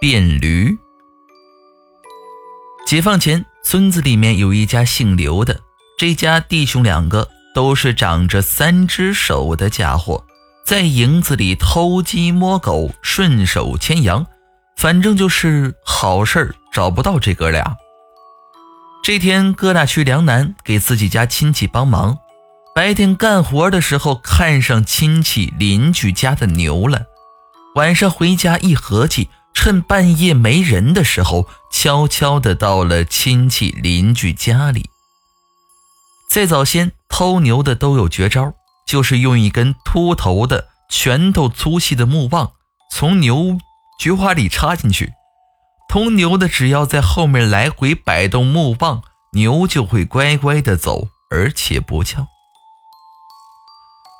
变驴。解放前，村子里面有一家姓刘的，这家弟兄两个都是长着三只手的家伙，在营子里偷鸡摸狗，顺手牵羊，反正就是好事儿找不到这哥俩。这天，哥俩去梁南给自己家亲戚帮忙，白天干活的时候看上亲戚邻居家的牛了。晚上回家一合计，趁半夜没人的时候，悄悄的到了亲戚邻居家里。在早先偷牛的都有绝招，就是用一根秃头的、拳头粗细的木棒从牛菊花里插进去，偷牛的只要在后面来回摆动木棒，牛就会乖乖的走，而且不叫。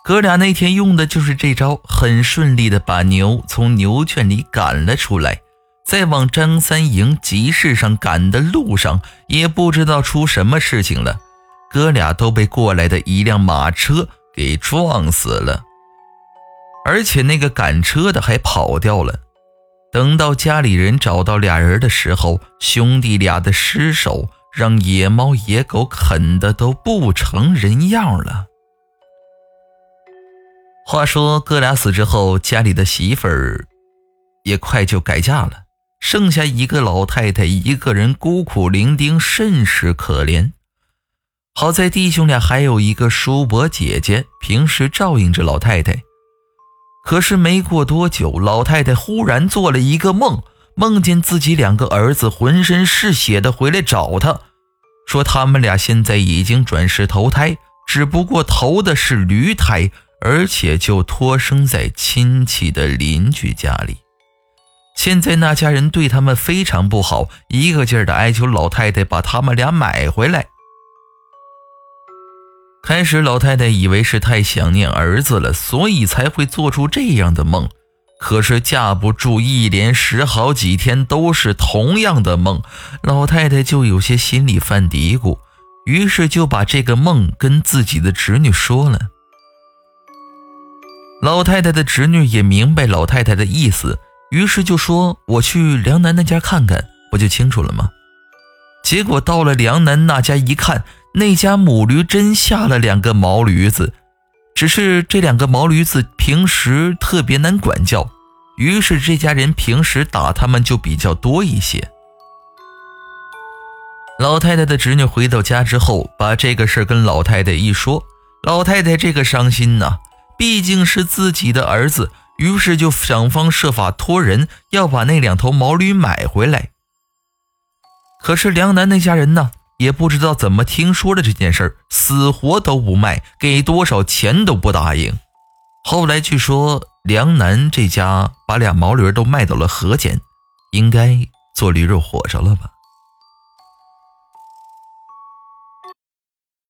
哥俩那天用的就是这招，很顺利的把牛从牛圈里赶了出来。在往张三营集市上赶的路上，也不知道出什么事情了，哥俩都被过来的一辆马车给撞死了，而且那个赶车的还跑掉了。等到家里人找到俩人的时候，兄弟俩的尸首让野猫野狗啃的都不成人样了。话说哥俩死之后，家里的媳妇儿也快就改嫁了，剩下一个老太太一个人孤苦伶仃，甚是可怜。好在弟兄俩还有一个叔伯姐姐，平时照应着老太太。可是没过多久，老太太忽然做了一个梦，梦见自己两个儿子浑身是血的回来找她，说他们俩现在已经转世投胎，只不过投的是驴胎。而且就托生在亲戚的邻居家里，现在那家人对他们非常不好，一个劲儿的哀求老太太把他们俩买回来。开始老太太以为是太想念儿子了，所以才会做出这样的梦。可是架不住一连十好几天都是同样的梦，老太太就有些心里犯嘀咕，于是就把这个梦跟自己的侄女说了。老太太的侄女也明白老太太的意思，于是就说：“我去梁楠那家看看，不就清楚了吗？”结果到了梁楠那家一看，那家母驴真下了两个毛驴子，只是这两个毛驴子平时特别难管教，于是这家人平时打他们就比较多一些。老太太的侄女回到家之后，把这个事跟老太太一说，老太太这个伤心呐。毕竟是自己的儿子，于是就想方设法托人要把那两头毛驴买回来。可是梁楠那家人呢，也不知道怎么听说了这件事死活都不卖，给多少钱都不答应。后来据说梁楠这家把俩毛驴都卖到了河间，应该做驴肉火烧了吧。